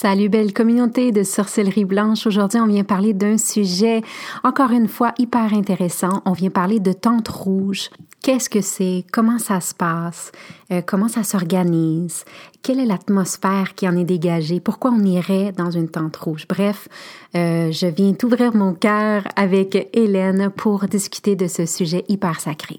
Salut belle communauté de sorcellerie blanche. Aujourd'hui, on vient parler d'un sujet encore une fois hyper intéressant. On vient parler de tente rouge. Qu'est-ce que c'est? Comment ça se passe? Euh, comment ça s'organise? Quelle est l'atmosphère qui en est dégagée? Pourquoi on irait dans une tente rouge? Bref, euh, je viens t'ouvrir mon cœur avec Hélène pour discuter de ce sujet hyper sacré.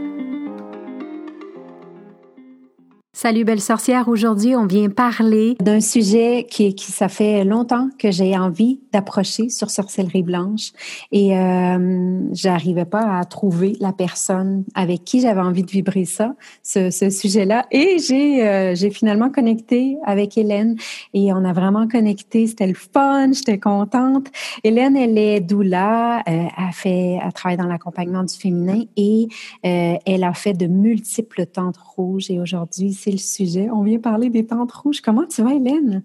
Salut belle sorcière, aujourd'hui on vient parler d'un sujet qui, qui ça fait longtemps que j'ai envie d'approcher sur sorcellerie blanche et euh, j'arrivais pas à trouver la personne avec qui j'avais envie de vibrer ça, ce, ce sujet-là. Et j'ai euh, j'ai finalement connecté avec Hélène et on a vraiment connecté, c'était le fun, j'étais contente. Hélène elle est doula, euh, elle fait elle travaille dans l'accompagnement du féminin et euh, elle a fait de multiples tentes rouges et aujourd'hui c'est le sujet. On vient parler des tentes rouges. Comment tu vas, Hélène?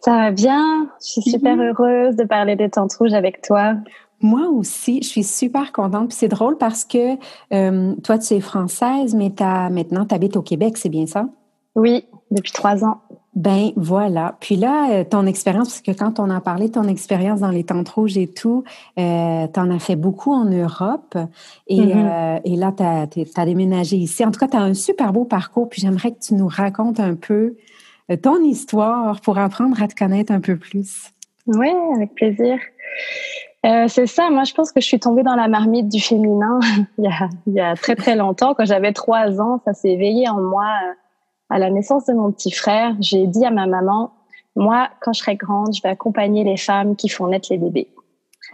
Ça va bien. Je suis super mm-hmm. heureuse de parler des tentes rouges avec toi. Moi aussi, je suis super contente. Puis c'est drôle parce que euh, toi, tu es française, mais as, maintenant, tu habites au Québec, c'est bien ça? Oui, depuis trois ans. Ben voilà. Puis là, euh, ton expérience, parce que quand on a parlé de ton expérience dans les tentes rouges et tout, euh, tu en as fait beaucoup en Europe et, mm-hmm. euh, et là, tu as, déménagé ici. En tout cas, tu as un super beau parcours, puis j'aimerais que tu nous racontes un peu euh, ton histoire pour apprendre à te connaître un peu plus. Oui, avec plaisir. Euh, c'est ça, moi je pense que je suis tombée dans la marmite du féminin il, y a, il y a très très longtemps. Quand j'avais trois ans, ça s'est éveillé en moi à la naissance de mon petit frère, j'ai dit à ma maman, moi, quand je serai grande, je vais accompagner les femmes qui font naître les bébés.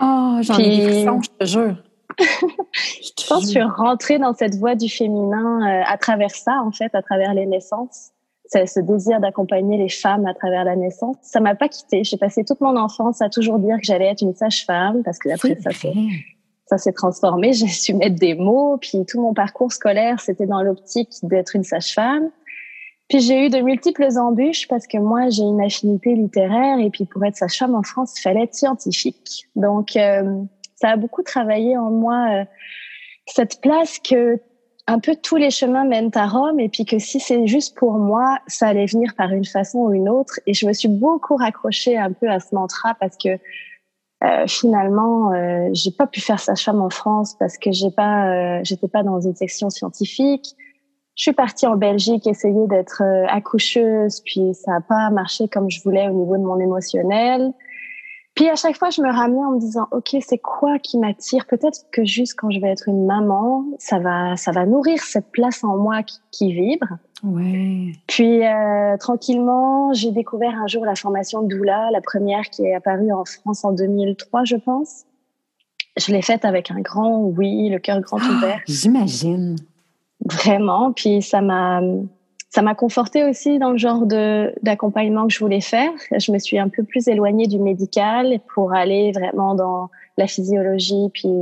Oh, j'en ai des frissons, je te jure. je pense que je suis rentrée dans cette voie du féminin euh, à travers ça, en fait, à travers les naissances. C'est ce désir d'accompagner les femmes à travers la naissance. Ça m'a pas quittée. J'ai passé toute mon enfance à toujours dire que j'allais être une sage-femme parce que après ça, ça s'est transformé. J'ai su mettre des mots. Puis tout mon parcours scolaire, c'était dans l'optique d'être une sage-femme. Puis j'ai eu de multiples embûches parce que moi j'ai une affinité littéraire et puis pour être sage-femme en France, il fallait être scientifique. Donc euh, ça a beaucoup travaillé en moi euh, cette place que un peu tous les chemins mènent à Rome et puis que si c'est juste pour moi, ça allait venir par une façon ou une autre. Et je me suis beaucoup raccrochée un peu à ce mantra parce que euh, finalement, euh, j'ai pas pu faire sage-femme en France parce que j'ai pas, j'étais pas dans une section scientifique. Je suis partie en Belgique essayer d'être euh, accoucheuse, puis ça n'a pas marché comme je voulais au niveau de mon émotionnel. Puis à chaque fois, je me ramenais en me disant, ok, c'est quoi qui m'attire? Peut-être que juste quand je vais être une maman, ça va, ça va nourrir cette place en moi qui, qui vibre. Ouais. Puis euh, tranquillement, j'ai découvert un jour la formation doula, la première qui est apparue en France en 2003, je pense. Je l'ai faite avec un grand oui, le cœur grand ah, ouvert. J'imagine. Vraiment. Puis ça m'a ça m'a conforté aussi dans le genre de d'accompagnement que je voulais faire. Je me suis un peu plus éloignée du médical pour aller vraiment dans la physiologie puis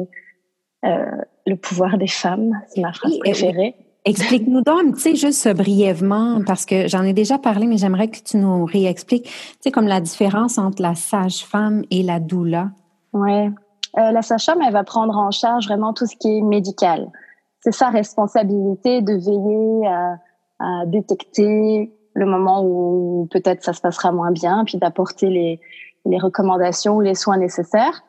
euh, le pouvoir des femmes. C'est ma phrase préférée. Explique-nous donc, tu sais, juste brièvement, parce que j'en ai déjà parlé, mais j'aimerais que tu nous réexpliques, tu sais, comme la différence entre la sage-femme et la doula. Ouais. Euh, la sage-femme, elle va prendre en charge vraiment tout ce qui est médical c'est sa responsabilité de veiller à, à, détecter le moment où peut-être ça se passera moins bien, puis d'apporter les, les recommandations ou les soins nécessaires.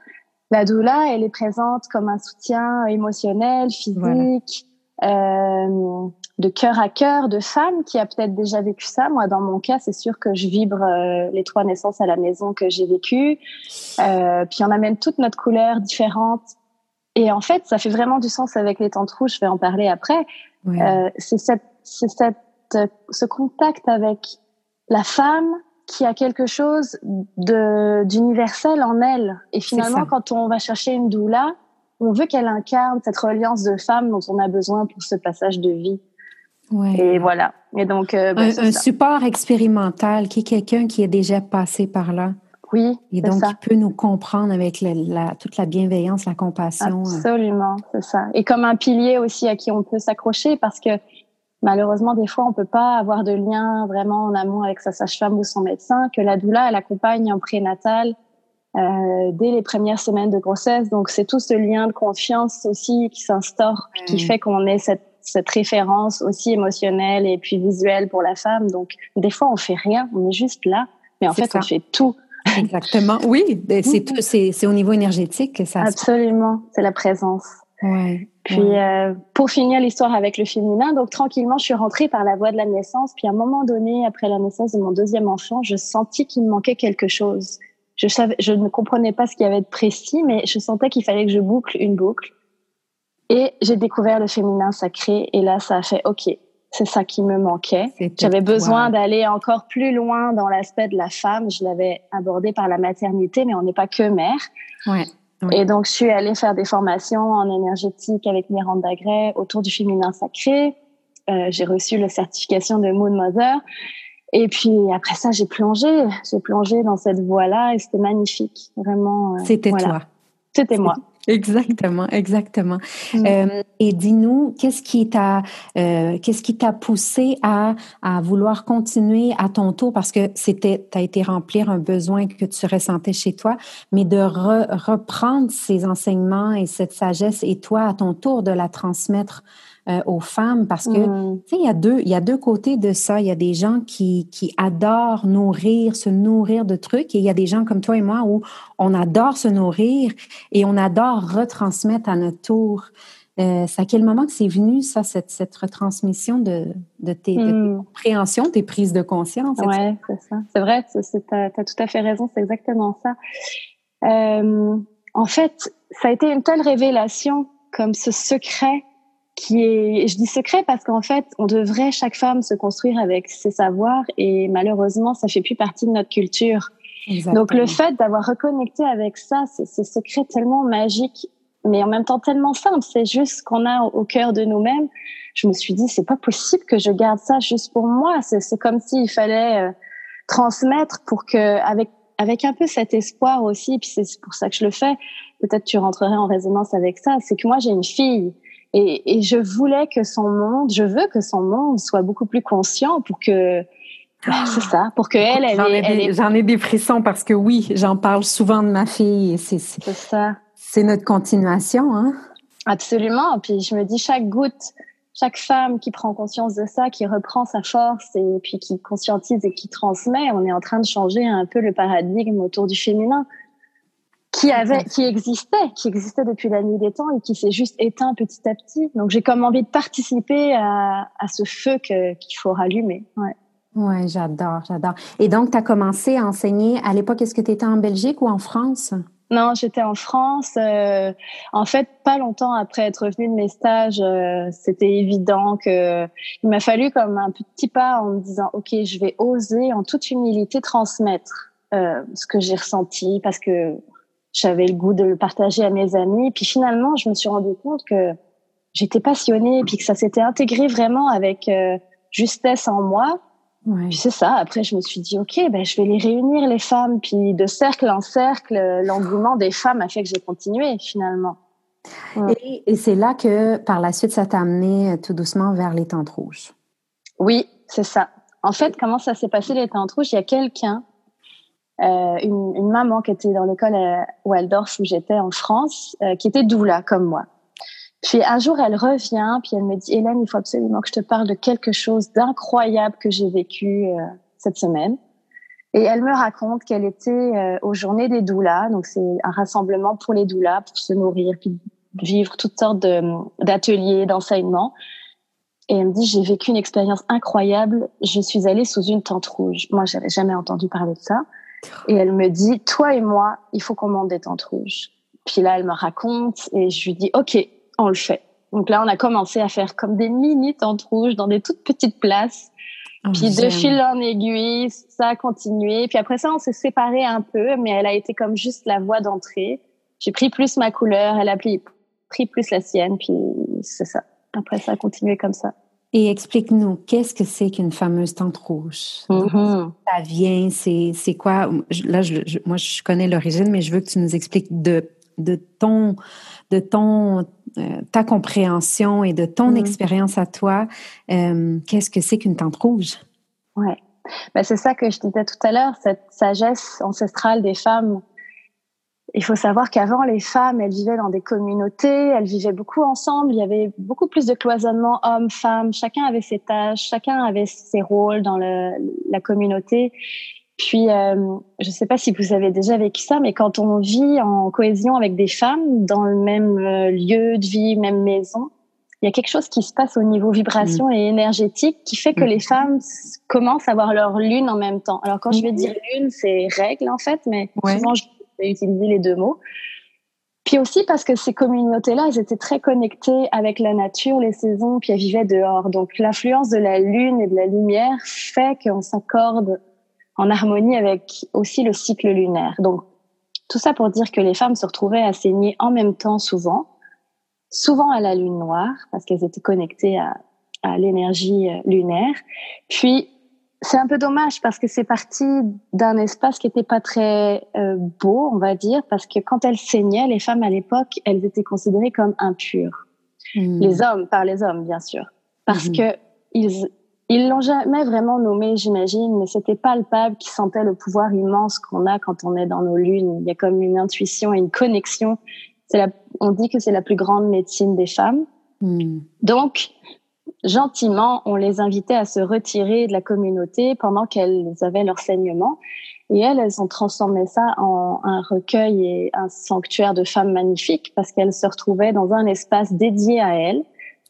La doula, elle est présente comme un soutien émotionnel, physique, euh, de cœur à cœur de femme qui a peut-être déjà vécu ça. Moi, dans mon cas, c'est sûr que je vibre euh, les trois naissances à la maison que j'ai vécues. Euh, puis on amène toute notre couleur différente. Et en fait, ça fait vraiment du sens avec les tentes rouges. Je vais en parler après. Euh, c'est cette, c'est cette, ce contact avec la femme qui a quelque chose d'universel en elle. Et finalement, quand on va chercher une doula, on veut qu'elle incarne cette reliance de femme dont on a besoin pour ce passage de vie. Et voilà. Et donc, euh, ben, un, support expérimental qui est quelqu'un qui est déjà passé par là. Oui. Et donc, qui peut nous comprendre avec la, toute la bienveillance, la compassion. Absolument, c'est ça. Et comme un pilier aussi à qui on peut s'accrocher parce que malheureusement, des fois, on peut pas avoir de lien vraiment en amont avec sa sage-femme ou son médecin, que la doula, elle accompagne en prénatal euh, dès les premières semaines de grossesse. Donc, c'est tout ce lien de confiance aussi qui s'instaure, qui fait qu'on ait cette cette référence aussi émotionnelle et puis visuelle pour la femme. Donc, des fois, on fait rien, on est juste là, mais en fait, on fait tout. Exactement. Oui, c'est tout, c'est au niveau énergétique que ça. Absolument, c'est la présence. Ouais. Puis euh, pour finir l'histoire avec le féminin, donc tranquillement, je suis rentrée par la voie de la naissance. Puis à un moment donné, après la naissance de mon deuxième enfant, je sentis qu'il me manquait quelque chose. Je savais, je ne comprenais pas ce qu'il y avait de précis, mais je sentais qu'il fallait que je boucle une boucle. Et j'ai découvert le féminin sacré et là, ça a fait OK. C'est ça qui me manquait. J'avais besoin d'aller encore plus loin dans l'aspect de la femme. Je l'avais abordé par la maternité, mais on n'est pas que mère. Ouais. Et donc, je suis allée faire des formations en énergétique avec Miranda Gray autour du féminin sacré. Euh, j'ai reçu la certification de Moon Mother. Et puis après ça, j'ai plongé, j'ai plongé dans cette voie-là et c'était magnifique, vraiment. Euh, c'était toi. C'était moi. Exactement, exactement. Mm. Euh, et dis-nous, qu'est-ce qui t'a, euh, qu'est-ce qui t'a poussé à, à vouloir continuer à ton tour? Parce que c'était, t'as été remplir un besoin que tu ressentais chez toi, mais de reprendre ces enseignements et cette sagesse et toi à ton tour de la transmettre euh, aux femmes parce que mm. tu sais il y a deux il y a deux côtés de ça il y a des gens qui qui adorent nourrir se nourrir de trucs et il y a des gens comme toi et moi où on adore se nourrir et on adore retransmettre à notre tour euh, c'est à quel moment que c'est venu, ça, cette, cette retransmission de, de, tes, mm. compréhensions, tes prises de conscience? Oui, c'est ça. C'est vrai, tu as, tout à fait raison, c'est exactement ça. Euh, en fait, ça a été une telle révélation, comme ce secret qui est, je dis secret parce qu'en fait, on devrait chaque femme se construire avec ses savoirs et malheureusement, ça fait plus partie de notre culture. Donc le fait d'avoir reconnecté avec ça, c'est ce secret tellement magique, mais en même temps tellement simple. C'est juste ce qu'on a au cœur de nous-mêmes. Je me suis dit, c'est pas possible que je garde ça juste pour moi. C'est comme s'il fallait euh, transmettre pour que, avec avec un peu cet espoir aussi, puis c'est pour ça que je le fais. Peut-être tu rentrerais en résonance avec ça. C'est que moi j'ai une fille et, et, je voulais que son monde, je veux que son monde soit beaucoup plus conscient pour que ah, c'est ça, pour que elle, elle, j'en ai, ai, des frissons parce que oui, j'en parle souvent de ma fille. C'est ça. C'est notre continuation, hein. Absolument. Puis je me dis chaque goutte, chaque femme qui prend conscience de ça, qui reprend sa force et puis qui conscientise et qui transmet, on est en train de changer un peu le paradigme autour du féminin qui avait, qui existait, qui existait depuis la nuit des temps et qui s'est juste éteint petit à petit. Donc j'ai comme envie de participer à, à ce feu que, qu'il faut rallumer. Ouais. Ouais, j'adore, j'adore. Et donc, tu as commencé à enseigner à l'époque, est-ce que tu étais en Belgique ou en France? Non, j'étais en France. Euh, en fait, pas longtemps après être revenue de mes stages, euh, c'était évident que il m'a fallu comme un petit pas en me disant, ok, je vais oser en toute humilité transmettre euh, ce que j'ai ressenti parce que j'avais le goût de le partager à mes amis. Puis finalement, je me suis rendu compte que j'étais passionnée et puis que ça s'était intégré vraiment avec euh, justesse en moi. Puis c'est ça. Après, je me suis dit, OK, ben, je vais les réunir, les femmes. Puis de cercle en cercle, l'engouement des femmes a fait que j'ai continué finalement. Et, et c'est là que, par la suite, ça t'a amené euh, tout doucement vers les tentes rouges. Oui, c'est ça. En fait, comment ça s'est passé les tentes rouges? Il y a quelqu'un euh, une, une, maman qui était dans l'école à Waldorf où j'étais en France, euh, qui était doula comme moi. Puis un jour, elle revient, puis elle me dit, Hélène, il faut absolument que je te parle de quelque chose d'incroyable que j'ai vécu euh, cette semaine. Et elle me raconte qu'elle était aux Journées des doulas, donc c'est un rassemblement pour les doulas, pour se nourrir, puis vivre toutes sortes d'ateliers, d'enseignements. Et elle me dit, j'ai vécu une expérience incroyable. Je suis allée sous une tente rouge. Moi, j'avais jamais entendu parler de ça. Et elle me dit, toi et moi, il faut qu'on monte des tentes rouges. Puis là, elle me raconte et je lui dis, OK, on le fait. Donc là, on a commencé à faire comme des mini tentes rouges dans des toutes petites places. Oh, puis de fil en aiguille, ça a continué. Puis après ça, on s'est séparés un peu, mais elle a été comme juste la voie d'entrée. J'ai pris plus ma couleur, elle a pris, pris plus la sienne, puis c'est ça. Après, ça a continué comme ça. Et explique-nous, qu'est-ce que c'est qu'une fameuse tente rouge? Mm-hmm. Ça vient, c'est quoi? Là, je, moi, je connais l'origine, mais je veux que tu nous expliques de, de ton, de ton, euh, ta compréhension et de ton mm-hmm. expérience à toi. Euh, qu'est-ce que c'est qu'une tente rouge? Ouais. Ben, c'est ça que je disais tout à l'heure, cette sagesse ancestrale des femmes il faut savoir qu'avant, les femmes, elles vivaient dans des communautés, elles vivaient beaucoup ensemble. Il y avait beaucoup plus de cloisonnement hommes-femmes. Chacun avait ses tâches, chacun avait ses rôles dans le, la communauté. Puis, euh, je ne sais pas si vous avez déjà vécu ça, mais quand on vit en cohésion avec des femmes dans le même euh, lieu de vie, même maison, il y a quelque chose qui se passe au niveau vibration mm. et énergétique qui fait que mm. les femmes commencent à avoir leur lune en même temps. Alors quand je vais mm. dire lune, c'est règle en fait, mais souvent je utiliser les deux mots. Puis aussi parce que ces communautés-là, elles étaient très connectées avec la nature, les saisons, puis elles vivaient dehors. Donc l'influence de la lune et de la lumière fait qu'on s'accorde en harmonie avec aussi le cycle lunaire. Donc tout ça pour dire que les femmes se retrouvaient à saigner en même temps souvent, souvent à la lune noire parce qu'elles étaient connectées à, à l'énergie euh, lunaire. Puis c'est un peu dommage parce que c'est parti d'un espace qui était pas très euh, beau, on va dire, parce que quand elles saignaient, les femmes à l'époque, elles étaient considérées comme impures. Hmm. Les hommes, par les hommes, bien sûr, parce hmm. que ils ils l'ont jamais vraiment nommé, j'imagine, mais c'était palpable qui sentait le pouvoir immense qu'on a quand on est dans nos lunes. Il y a comme une intuition et une connexion. La, on dit que c'est la plus grande médecine des femmes. Hmm. Donc, gentiment, on les invitait à se retirer de la communauté pendant qu'elles avaient leur saignement. Et elles, elles ont transformé ça en un recueil et un sanctuaire de femmes magnifiques parce qu'elles se retrouvaient dans un espace dédié à elles.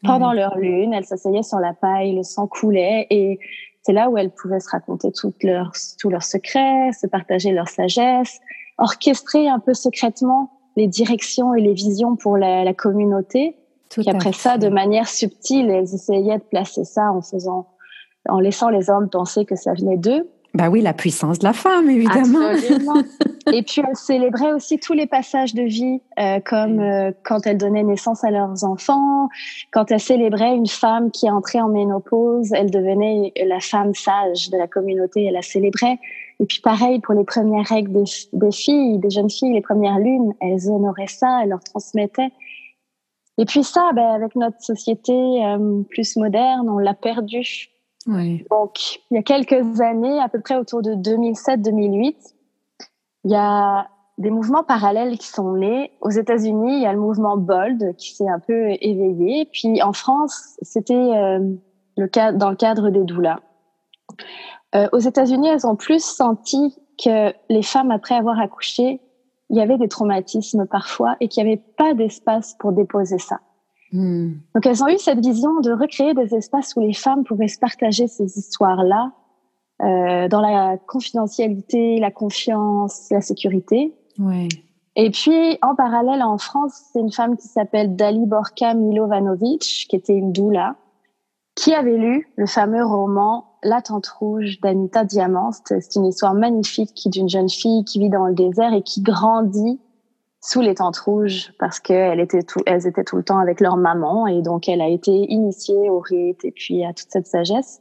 Pendant leur lune, elles s'asseyaient sur la paille, le sang coulait et c'est là où elles pouvaient se raconter toutes leurs, tous leurs secrets, se partager leur sagesse, orchestrer un peu secrètement les directions et les visions pour la, la communauté puis après ça, de manière subtile, elles essayaient de placer ça en faisant, en laissant les hommes penser que ça venait d'eux. Bah oui, la puissance de la femme, évidemment. Absolument. Et puis elles célébraient aussi tous les passages de vie, euh, comme euh, quand elles donnaient naissance à leurs enfants, quand elles célébraient une femme qui entrait en ménopause, elle devenait la femme sage de la communauté, elle la célébrait. Et puis pareil pour les premières règles des, des filles, des jeunes filles, les premières lunes, elles honoraient ça, elles leur transmettaient. Et puis ça, ben, avec notre société euh, plus moderne, on l'a perdu. Oui. Donc, il y a quelques années, à peu près autour de 2007-2008, il y a des mouvements parallèles qui sont nés. Aux États-Unis, il y a le mouvement Bold qui s'est un peu éveillé. Puis en France, c'était euh, le cas dans le cadre des doulas. Euh, aux États-Unis, elles ont plus senti que les femmes, après avoir accouché, il y avait des traumatismes parfois et qu'il n'y avait pas d'espace pour déposer ça. Hmm. Donc elles ont eu cette vision de recréer des espaces où les femmes pouvaient se partager ces histoires-là euh, dans la confidentialité, la confiance, la sécurité. Ouais. Et puis en parallèle en France, c'est une femme qui s'appelle Daliborka Milovanovic, qui était une doula, qui avait lu le fameux roman la Tente Rouge d'Anita Diamant. C'est une histoire magnifique d'une jeune fille qui vit dans le désert et qui grandit sous les tentes rouges parce qu'elles étaient tout, elles étaient tout le temps avec leur maman et donc elle a été initiée au rite et puis à toute cette sagesse.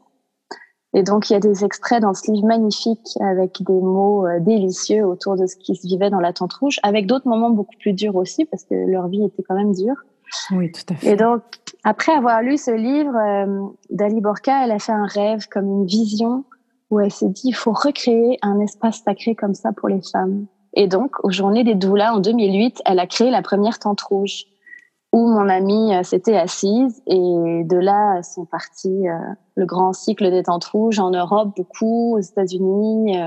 Et donc il y a des extraits dans ce livre magnifique avec des mots euh, délicieux autour de ce qui se vivait dans la tente rouge, avec d'autres moments beaucoup plus durs aussi parce que leur vie était quand même dure. Oui, tout à fait. Et donc, après avoir lu ce livre, euh, Dali Borka, elle a fait un rêve comme une vision où elle s'est dit, il faut recréer un espace sacré comme ça pour les femmes. Et donc, aux Journées des Doulas, en 2008, elle a créé la première tente rouge où mon amie euh, s'était assise et de là sont partis euh, le grand cycle des tentes rouges en Europe beaucoup, aux États-Unis.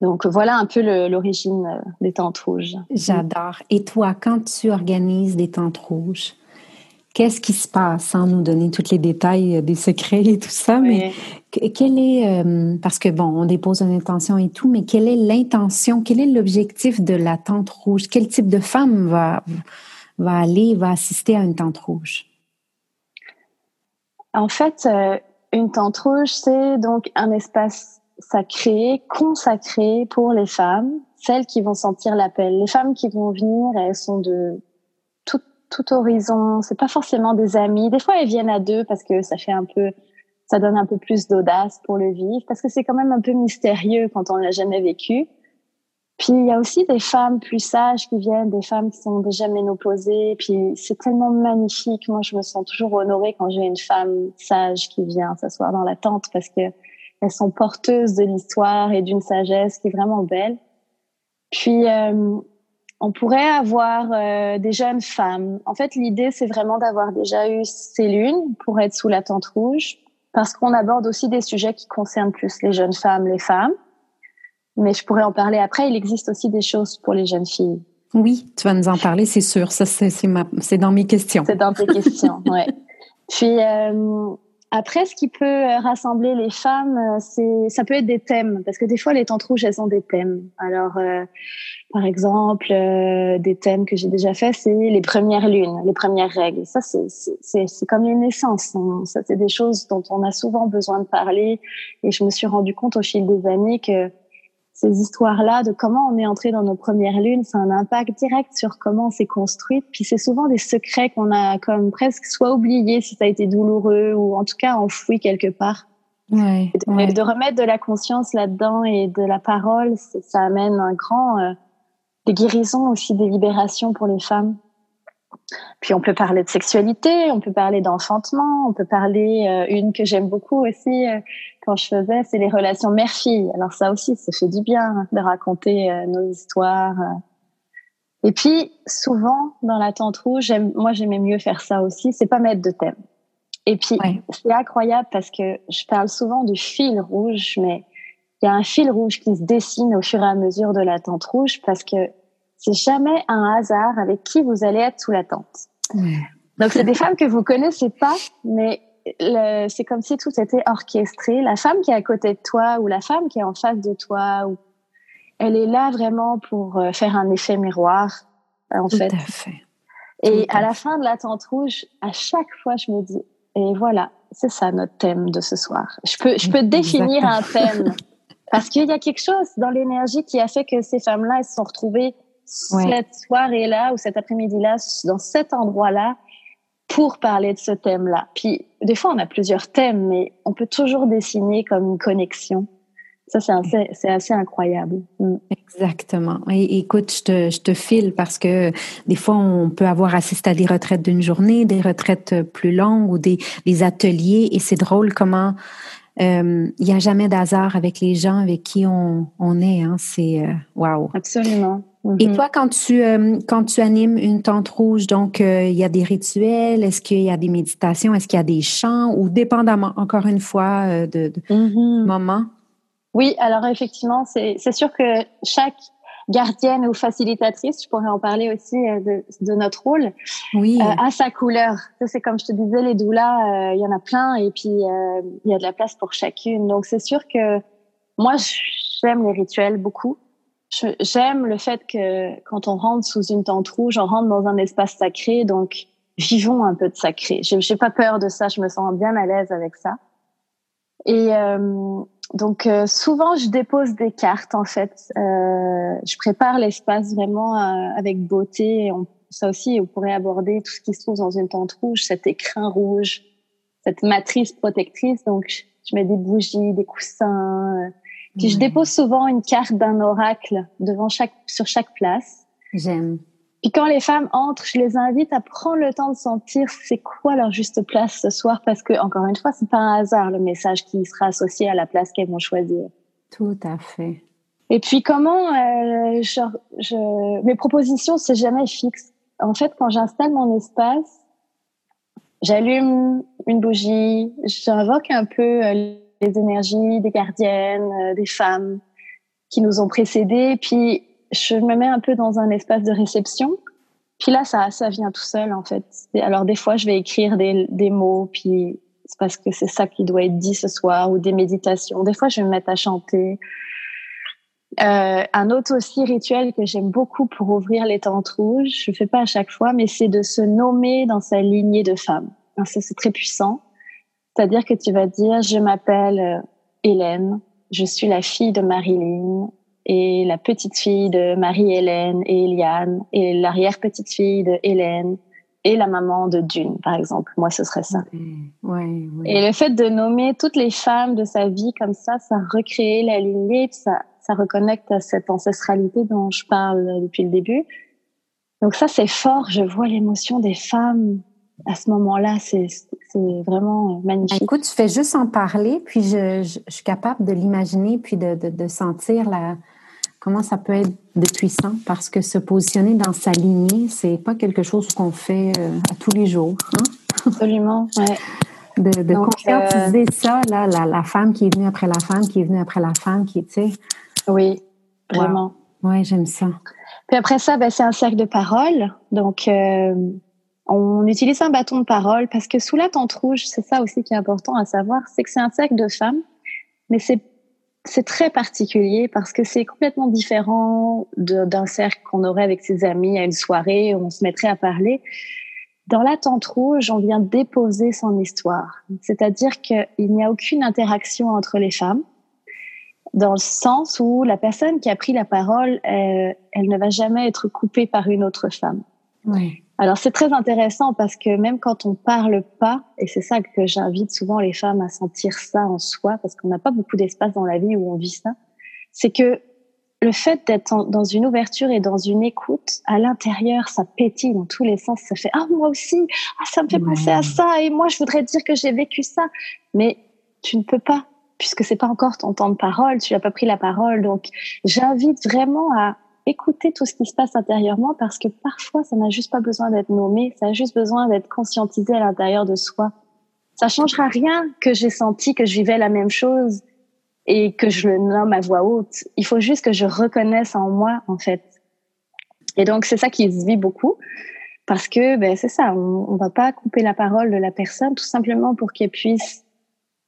Donc voilà un peu l'origine des tentes rouges. J'adore. Et toi, quand tu organises des tentes rouges, qu'est-ce qui se passe sans nous donner tous les détails des secrets et tout ça, mais quelle est, parce que bon, on dépose une intention et tout, mais quelle est l'intention, quel est l'objectif de la tente rouge? Quel type de femme va, va aller, va assister à une tente rouge? En fait, une tente rouge, c'est donc un espace sacré, consacré pour les femmes, celles qui vont sentir l'appel. Les femmes qui vont venir, elles sont de tout, horizon. C'est pas forcément des amis. Des fois, elles viennent à deux parce que ça fait un peu, ça donne un peu plus d'audace pour le vivre, parce que c'est quand même un peu mystérieux quand on l'a jamais vécu. Puis il y a aussi des femmes plus sages qui viennent, des femmes qui sont déjà ménopausées. Puis c'est tellement magnifique. Moi, je me sens toujours honorée quand j'ai une femme sage qui vient s'asseoir dans la tente parce que elles sont porteuses de l'histoire et d'une sagesse qui est vraiment belle. Puis euh, on pourrait avoir euh, des jeunes femmes. En fait, l'idée c'est vraiment d'avoir déjà eu ces lunes pour être sous la tente rouge parce qu'on aborde aussi des sujets qui concernent plus les jeunes femmes, les femmes mais je pourrais en parler après. Il existe aussi des choses pour les jeunes filles. Oui, tu vas nous en parler, c'est sûr. Ça, c'est dans mes questions. C'est dans tes questions, ouais. Puis euh, après, ce qui peut euh, rassembler les femmes, euh, c'est ça peut être des thèmes, parce que des fois les tentes rouges, elles ont des thèmes. Alors, par exemple, des thèmes que j'ai déjà fait, c'est les premières lunes, les premières règles. Ça, c'est comme une naissance. Ça, c'est des choses dont on a souvent besoin de parler. Et je me suis rendu compte au fil des années que ces histoires-là de comment on est entré dans nos premières lunes, c'est un impact direct sur comment on s'est construite. Puis c'est souvent des secrets qu'on a comme presque soit oubliés si ça a été douloureux ou en tout cas enfouis quelque part. Ouais, de, remettre de la conscience là-dedans et de la parole, ça amène un grand euh, des guérisons aussi, des libérations pour les femmes. Puis on peut parler de sexualité, on peut parler d'enfantement, on peut parler euh, une que j'aime beaucoup aussi euh, quand je faisais, c'est les relations mère-fille. Alors ça aussi, ça fait du bien hein, de raconter euh, nos histoires. Et puis souvent dans la tente rouge, moi j'aimais mieux faire ça aussi, c'est pas mettre de thème. Et puis c'est incroyable parce que je parle souvent du fil rouge, mais il y a un fil rouge qui se dessine au fur et à mesure de la tente rouge parce que c'est jamais un hasard avec qui vous allez être sous la tente. Donc c'est des femmes que vous connaissez pas, mais c'est comme si tout était orchestré. La femme qui est à côté de toi ou la femme qui est en face de toi, ou, elle est là vraiment pour euh, faire un effet miroir, en tout fait. À fait. Et à, la fin de la tente rouge, à chaque fois, je me dis, et voilà, c'est ça notre thème de ce soir. Je peux, je peux définir un thème. Parce qu'il y a quelque chose dans l'énergie qui a fait que ces femmes-là, elles se sont retrouvées cette soirée-là ou cet après-midi-là, dans cet endroit-là, pour parler de ce thème-là. Puis, des fois, on a plusieurs thèmes, mais on peut toujours dessiner comme une connexion. Ça, c'est assez, incroyable. Mm. Exactement. Et, écoute, je te, je te file parce que des fois, on peut avoir assisté à des retraites d'une journée, des retraites plus longues ou des, des ateliers. Et c'est drôle comment il n'y a jamais d'hasard avec les gens avec qui on, on est. Hein. C'est waouh. Wow. Absolument. Et mhm. toi, quand tu, euh, quand tu animes une tente rouge, donc euh, il y a des rituels, est-ce qu'il y a des méditations, est-ce qu'il y a des chants ou dépendamment, encore une fois, euh, de, de mhm. moment? Oui, alors effectivement, c'est sûr que chaque gardienne ou facilitatrice, je pourrais en parler aussi de, de notre rôle, oui. a sa couleur. C'est comme je te disais, les doulas, il y en a plein et puis il y a de la place pour chacune. Donc c'est sûr que moi, j'aime les rituels beaucoup. J'aime le fait que quand on rentre sous une tente rouge, on rentre dans un espace sacré, donc vivons un peu de sacré. J'ai pas peur de ça, je me sens bien à l'aise avec ça. Et euh, donc euh, souvent je dépose des cartes en fait. Euh, je prépare l'espace vraiment euh, avec beauté. On, ça aussi, on pourrait aborder tout ce qui se trouve dans une tente rouge, cet écrin rouge, cette matrice protectrice. Donc je mets des bougies, des coussins puis je dépose souvent une carte d'un oracle devant chaque, sur chaque place. J'aime. Puis quand les femmes entrent, je les invite à prendre le temps de sentir c'est quoi leur juste place ce soir parce que encore une fois, c'est pas un hasard le message qui sera associé à la place qu'elles vont choisir. Tout à fait. Et puis comment euh, je, je, mes propositions c'est jamais fixe. En fait, quand j'installe mon espace, j'allume une bougie, j'invoque un peu euh, les énergies des gardiennes, euh, des femmes qui nous ont précédées. Puis je me mets un peu dans un espace de réception Puis là, ça, ça vient tout seul, en fait. Alors, des fois, je vais écrire des, des mots, puis c'est parce que c'est ça qui doit être dit ce soir, ou des méditations. Des fois, je vais me mettre à chanter. Euh, un autre aussi rituel que j'aime beaucoup pour ouvrir les tentes rouges, je fais pas à chaque fois, mais c'est de se nommer dans sa lignée de femmes. Ça, c'est très puissant. C'est-à-dire que tu vas dire, je m'appelle euh, Hélène, je suis la fille de Marilyn, et la petite fille de Marie-Hélène et Eliane et l'arrière-petite fille de Hélène et la maman de Dune, par exemple. Moi, ce serait ça. Et le fait de nommer toutes les femmes de sa vie comme ça, ça recrée la lignée, ça, ça reconnecte à cette ancestralité dont je parle depuis le début. Donc ça, c'est fort. Je vois l'émotion des femmes à ce moment-là. C'est vraiment magnifique. Écoute, tu fais juste en parler, puis je, je, suis capable de l'imaginer, puis de, de, de sentir la, comment ça peut être de puissant parce que se positionner dans sa lignée, c'est pas quelque chose qu'on fait euh, à tous les jours. Hein? Absolument, ouais. De, de conscientiser euh, ça, là, la, la, femme qui est venue après la femme, qui est venue après la femme, qui, tu sais. Oui, vraiment. Oui, j'aime ça. Puis après ça, ben, c'est un cercle de parole. Donc, euh, on utilise un bâton de parole parce que sous la tente rouge, c'est ça aussi qui est important à savoir, c'est que c'est un cercle de femmes, mais c'est très particulier parce que c'est complètement différent d'un cercle qu'on aurait avec ses amis à une soirée où on se mettrait à parler. Dans la tente rouge, on vient déposer son histoire. C'est-à-dire qu'il n'y a aucune interaction entre les femmes, dans le sens où la personne qui a pris la parole, elle, euh, elle ne va jamais être coupée par une autre femme. Oui. Alors c'est très intéressant parce que même quand on parle pas, et c'est ça que j'invite souvent les femmes à sentir ça en soi, parce qu'on n'a pas beaucoup d'espace dans la vie où on vit ça, c'est que le fait d'être dans une ouverture et dans une écoute, à l'intérieur, ça pétille dans tous les sens. Ça fait ah moi aussi, ah ça me fait penser à ça, et moi je voudrais dire que j'ai vécu ça, mais tu ne peux pas puisque c'est pas encore ton temps de parole, tu n'as pas pris la parole. Donc j'invite vraiment à écouter tout ce qui se passe intérieurement parce que parfois, ça n'a juste pas besoin d'être nommé, ça a juste besoin d'être conscientisé à l'intérieur de soi. Ça changera rien que j'ai senti que je vivais la même chose et que je le nomme à voix haute. Il faut juste que je reconnaisse en moi, en fait. Et donc, c'est ça qui se vit beaucoup parce que, ben, c'est ça, on, on va pas couper la parole de la personne tout simplement pour qu'elle puisse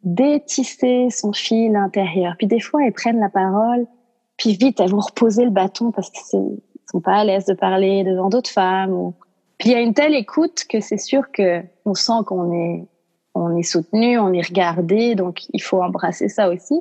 détisser son fil intérieur. Puis des fois, elles prennent la parole puis vite, elles vont reposer le bâton parce qu'ils sont pas à l'aise de parler devant d'autres femmes. Ou... Puis il y a une telle écoute que c'est sûr que on sent qu'on est on est soutenu, on est regardé, donc il faut embrasser ça aussi.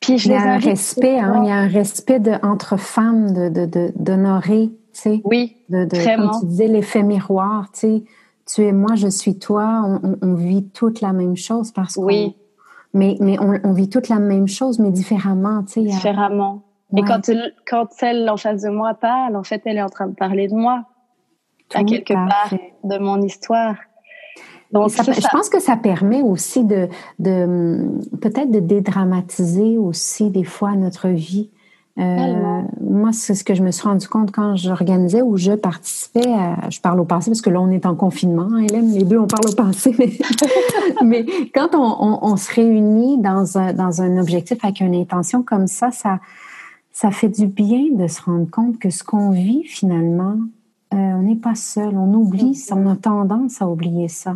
Puis je il y a un respect, hein, il y a un respect de, entre femmes de d'honorer, tu sais. Oui, de, de vraiment. Comme tu disais, l'effet miroir, tu sais. Tu es moi, je suis toi. On, on, vit toute la même chose parce que oui mais, mais on, on, vit toute la même chose, mais différemment, tu sais. Différemment. Et quand, quand celle en face de moi parle, en fait, elle est en train de parler de moi, à quelque part, de mon histoire. Donc, ça, je pense que ça permet aussi de, de peut-être de dédramatiser aussi des fois notre vie. Euh, moi, c'est ce que je me suis rendu compte quand j'organisais ou je participais à, je parle au passé parce que là, on est en confinement, hein, Hélène, les deux, on parle au passé, mais, mais quand on, on, on, se réunit dans un, dans un objectif avec une intention comme ça, ça, ça fait du bien de se rendre compte que ce qu'on vit finalement, euh, on n'est pas seul, on oublie, mm-hmm. on a tendance à oublier ça.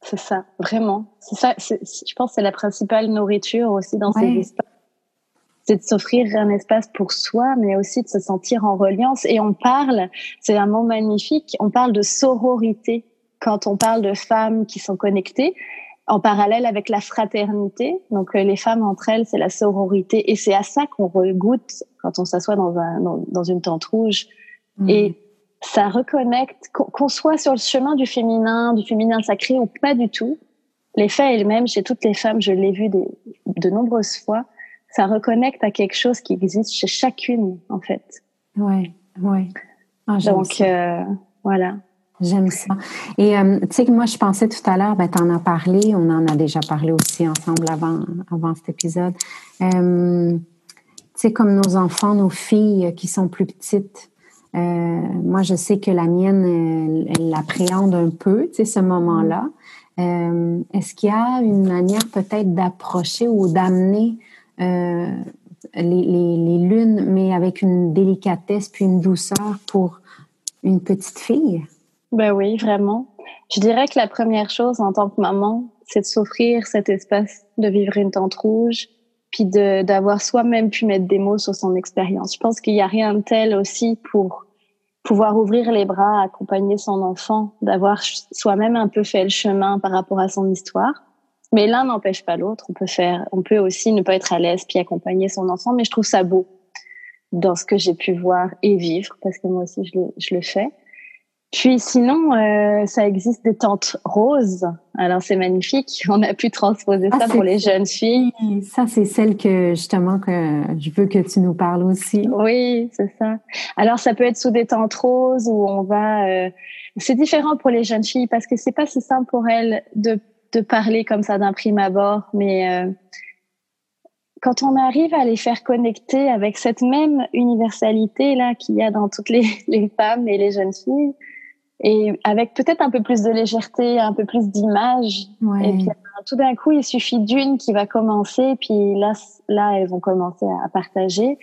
C'est ça, vraiment. C'est ça, je pense que c'est la principale nourriture aussi dans ces espaces c'est de s'offrir un espace pour soi, mais aussi de se sentir en reliance. Et on parle, c'est un mot magnifique, on parle de sororité quand on parle de femmes qui sont connectées, en parallèle avec la fraternité. Donc euh, les femmes entre elles, c'est la sororité, et c'est à ça qu'on regoute quand on s'assoit dans, un, dans, une tente rouge. Mmh. Et ça reconnecte, qu'on soit sur le chemin du féminin, du féminin sacré ou pas du tout. Les faits elles-mêmes, chez toutes les femmes, je l'ai vu de, de nombreuses fois, ça reconnecte à quelque chose qui existe chez chacune, en fait. Ouais, ouais. Ah, Donc, euh, voilà. J'aime ça. Et euh, tu sais que moi, je pensais tout à l'heure, ben, tu en as parlé, on en a déjà parlé aussi ensemble avant, avant cet épisode. Euh, tu sais, comme nos enfants, nos filles qui sont plus petites, euh, moi, je sais que la mienne, elle, l'appréhende un peu, tu sais, ce moment-là. Euh, est-ce qu'il y a une manière peut-être d'approcher ou d'amener euh, les, les, les, lunes, mais avec une délicatesse puis une douceur pour une petite fille? Ben oui, vraiment. Je dirais que la première chose en tant que maman, c'est de s'offrir cet espace de vivre une tente rouge, puis d'avoir soi-même pu mettre des mots sur son expérience. Je pense qu'il y a rien de tel aussi pour pouvoir ouvrir les bras, accompagner son enfant, d'avoir soi-même un peu fait le chemin par rapport à son histoire. Mais l'un n'empêche pas l'autre. On peut faire, on peut aussi ne pas être à l'aise puis accompagner son enfant. Mais je trouve ça beau dans ce que j'ai pu voir et vivre parce que moi aussi je le, je le fais. Puis sinon, euh, ça existe des tentes roses. Alors c'est magnifique. On a pu transposer ah, ça pour les jeunes filles. Ça, c'est celle que justement que je veux que tu nous parles aussi. Oui, c'est ça. Alors ça peut être sous des tentes roses où on va. Euh, c'est différent pour les jeunes filles parce que c'est pas si simple pour elles de de parler comme ça d'un prime abord, mais euh, quand on arrive à les faire connecter avec cette même universalité là qu'il y a dans toutes les, les femmes et les jeunes filles et avec peut-être un peu plus de légèreté, un peu plus d'image. Et puis tout d'un coup, il suffit d'une qui va commencer, puis là, là, elles vont commencer à partager.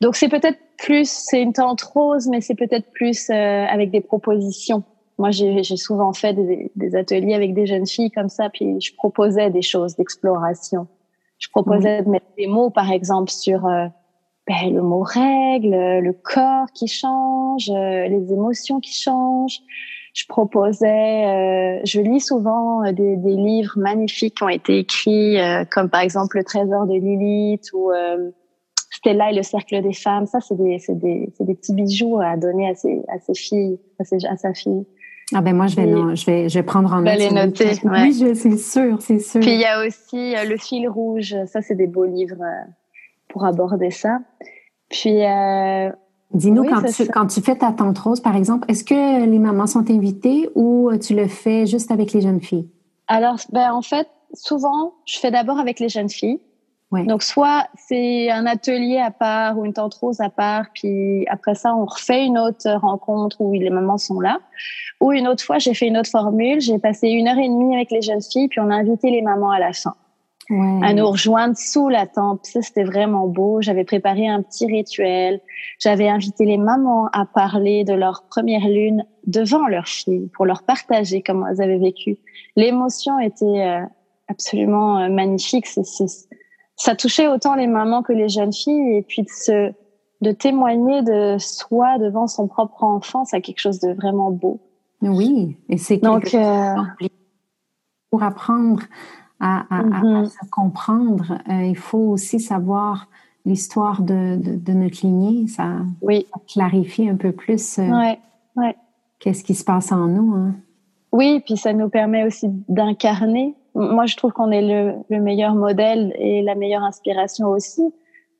Donc c'est peut-être plus, c'est une tente rose, mais c'est peut-être plus euh, avec des propositions. Moi, j'ai souvent fait des, des, ateliers avec des jeunes filles comme ça, puis je proposais des choses d'exploration. Je proposais de mettre des mots, par exemple, sur euh, ben, le mot règle, le corps qui change, euh, les émotions qui changent. Je proposais, euh, je lis souvent euh, des, des, livres magnifiques qui ont été écrits, comme par exemple Le Trésor de Lilith ou Stella et le Cercle des femmes. Ça, c'est des, des, des petits bijoux à donner à ses, à ses filles, à, ses, à sa fille. Ah ben moi je vais je vais je vais prendre en note. les noter. Oui, c'est sûr, c'est sûr. Puis il y a aussi le fil rouge. Ça c'est des beaux livres pour aborder ça. Puis, euh, dis-nous quand, tu, quand tu fais ta tente rose, par exemple, est-ce que les mamans sont invitées ou tu le fais juste avec les jeunes filles? Alors, ben en fait, souvent, je fais d'abord avec les jeunes filles. Donc, soit c'est un atelier à part ou une tente rose à part, puis après ça, on refait une autre rencontre où les mamans sont là. Ou une autre fois, j'ai fait une autre formule. J'ai passé une heure et demie avec les jeunes filles, puis on a invité les mamans à la fin à nous rejoindre sous la tente. Ça, c'était vraiment beau. J'avais préparé un petit rituel. J'avais invité les mamans à parler de leur première lune devant leurs filles pour leur partager comment elles avaient vécu. L'émotion était euh, absolument euh, magnifique. Ça touchait autant les mamans que les jeunes filles et puis de se, de témoigner de soi devant son propre enfant, c'est quelque chose de vraiment beau. Oui, et c'est donc euh, pour apprendre à, mm-hmm. se comprendre, euh, il faut aussi savoir l'histoire de, de, notre lignée. Ça, oui. clarifie un peu plus euh, ouais, ouais. qu'est-ce qui se passe en nous. Hein. Oui, puis ça nous permet aussi d'incarner. Moi, je trouve qu'on est le, le, meilleur modèle et la meilleure inspiration aussi,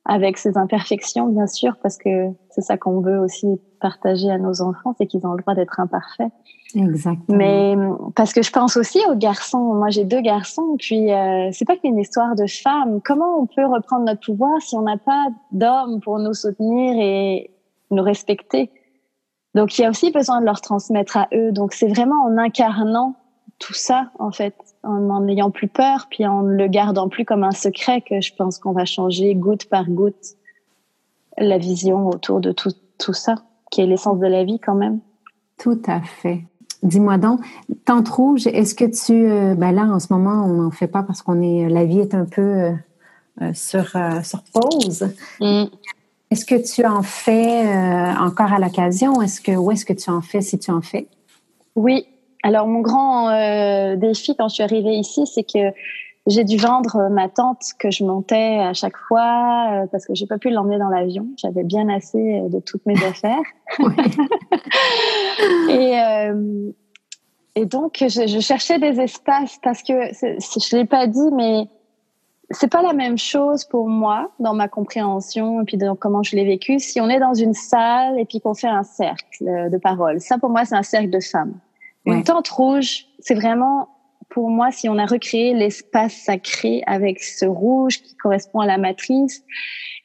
avec ses imperfections, bien sûr, parce que c'est ça qu'on veut aussi partager à nos enfants, c'est qu'ils ont le droit d'être imparfaits. Exactement. Mais parce que je pense aussi aux garçons. Moi, j'ai deux garçons, puis euh, c'est pas qu'une histoire de femmes. Comment on peut reprendre notre pouvoir si on n'a pas d'hommes pour nous soutenir et nous respecter? Donc, il y a aussi besoin de leur transmettre à eux. Donc, c'est vraiment en incarnant tout ça, en fait, en n'ayant plus peur, puis en ne le gardant plus comme un secret, que je pense qu'on va changer goutte par goutte la vision autour de tout, tout ça, qui est l'essence de la vie quand même. Tout à fait. Dis-moi donc, Tente Rouge, est-ce que tu, euh, ben là en ce moment on n'en fait pas parce qu'on est, la vie est un peu euh, euh, sur sur pause. Mm. Est-ce que tu en fais encore à l'occasion? Est-ce que où est-ce que tu en fais si tu en fais? Oui. Alors mon grand défi quand je suis arrivée ici, c'est que j'ai dû vendre ma tente que je montais à chaque fois parce que j'ai pas pu l'emmener dans l'avion. J'avais bien assez de toutes mes affaires. et, euh, et donc, je, je, cherchais des espaces parce que je l'ai pas dit, mais c'est pas la même chose pour moi dans ma compréhension et puis dans comment je l'ai vécu. Si on est dans une salle et puis qu'on fait un cercle de parole, ça pour moi c'est un cercle de femmes. Une tente rouge, c'est vraiment pour moi si on a recréé l'espace sacré avec ce rouge qui correspond à la matrice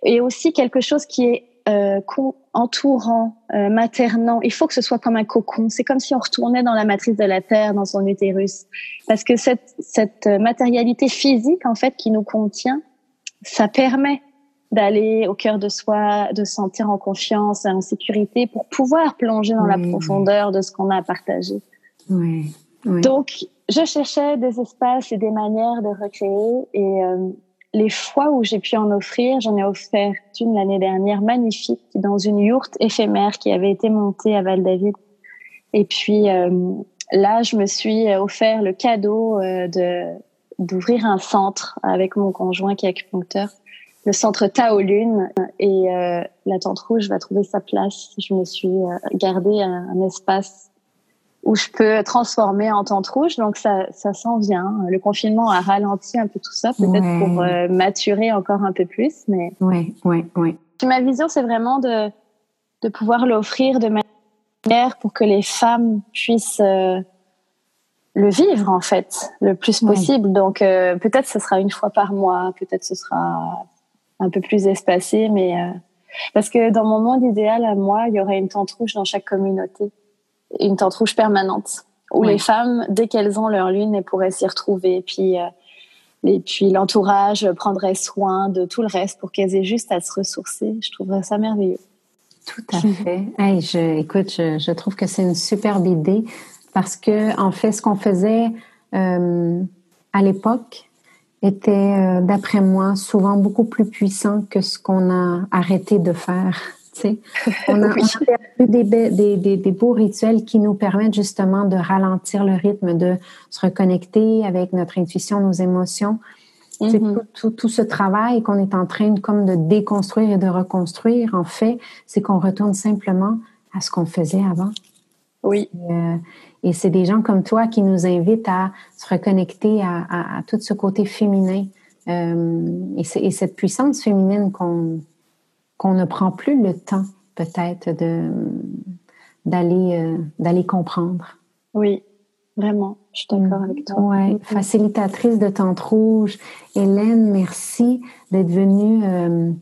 et aussi quelque chose qui est euh, entourant, euh, maternant. Il faut que ce soit comme un cocon. C'est comme si on retournait dans la matrice de la Terre, dans son utérus. Parce que cette, cette matérialité physique, en fait, qui nous contient, ça permet d'aller au cœur de soi, de se sentir en confiance en sécurité pour pouvoir plonger dans la profondeur de ce qu'on a partagé. Donc, je cherchais des espaces et des manières de recréer et euh, les fois où j'ai pu en offrir, j'en ai offert une l'année dernière magnifique dans une yourte éphémère qui avait été montée à Val-David. Et puis euh, là, je me suis offert le cadeau euh, de d'ouvrir un centre avec mon conjoint qui est acupuncteur, le centre Taolune. Et euh, la tente rouge va trouver sa place. Je me suis gardé un, un espace où je peux transformer en tente rouge. Donc ça, ça s'en vient. Le confinement a ralenti un peu tout ça, peut-être pour euh, maturer encore un peu plus. Mais ouais, ouais, ouais. Ma vision, c'est vraiment de de pouvoir l'offrir de manière pour que les femmes puissent euh, le vivre en fait le plus possible. Donc euh, peut-être ce sera une fois par mois, peut-être ce sera un peu plus espacé, mais parce que dans mon monde idéal à moi, il y aurait une tente rouge dans chaque communauté une tente rouge permanente où les femmes, dès qu'elles ont leur lune, elles pourraient s'y retrouver. Et puis, euh, et puis l'entourage prendrait soin de tout le reste pour qu'elles aient juste à se ressourcer. Je trouverais ça merveilleux. Tout à fait. Hey, je, écoute, je, je trouve que c'est une superbe idée parce que en fait, ce qu'on faisait euh, à l'époque était, euh, d'après moi, souvent beaucoup plus puissant que ce qu'on a arrêté de faire. On a, perdu des, beaux rituels qui nous permettent justement de ralentir le rythme, de se reconnecter avec notre intuition, nos émotions. Mm-hmm. tout, ce travail qu'on est en train comme de déconstruire et de reconstruire, en fait, c'est qu'on retourne simplement à ce qu'on faisait avant. Oui. Et, euh, c'est des gens comme toi qui nous invitent à se reconnecter à, tout ce côté féminin euh, et, cette puissance féminine qu'on qu'on ne prend plus le temps peut-être de d'aller euh, d'aller comprendre. Oui, vraiment, je suis d'accord avec toi. Ouais, facilitatrice de Tente Rouge, Hélène, merci d'être venue euh,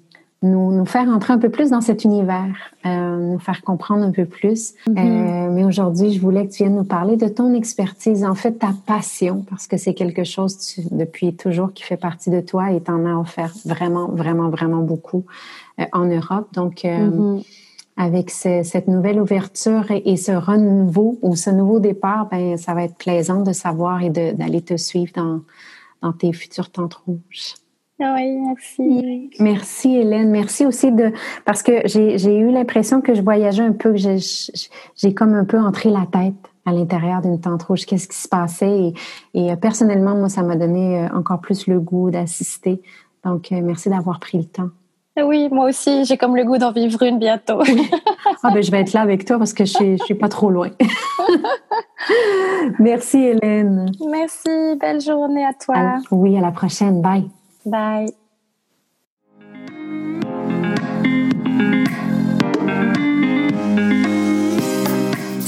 nous, nous faire entrer un peu plus dans cet univers, euh, nous faire comprendre un peu plus. Mm-hmm. mais aujourd'hui, je voulais que tu viennes nous parler de ton expertise, en fait, ta passion, parce que c'est quelque chose depuis toujours qui fait partie de toi et t'en as offert vraiment, vraiment, vraiment beaucoup en Europe. Donc, euh, mm-hmm. avec cette nouvelle ouverture et, ce renouveau ou ce nouveau départ, ben, ça va être plaisant de savoir et d'aller te suivre dans, dans tes futures tentes rouges. Ah oui, merci. Merci Hélène. Merci aussi de parce que j'ai eu l'impression que je voyageais un peu, que j'ai comme un peu entré la tête à l'intérieur d'une tente rouge. Qu'est-ce qui se passait? Et, euh, personnellement, moi, ça m'a donné euh, encore plus le goût d'assister. Donc, euh, merci d'avoir pris le temps. Ah oui, moi aussi, j'ai comme le goût d'en vivre une bientôt. ah ben, je vais être là avec toi parce que je je suis pas trop loin. merci Hélène. Merci, belle journée à toi. oui, à la prochaine. Bye. Bye.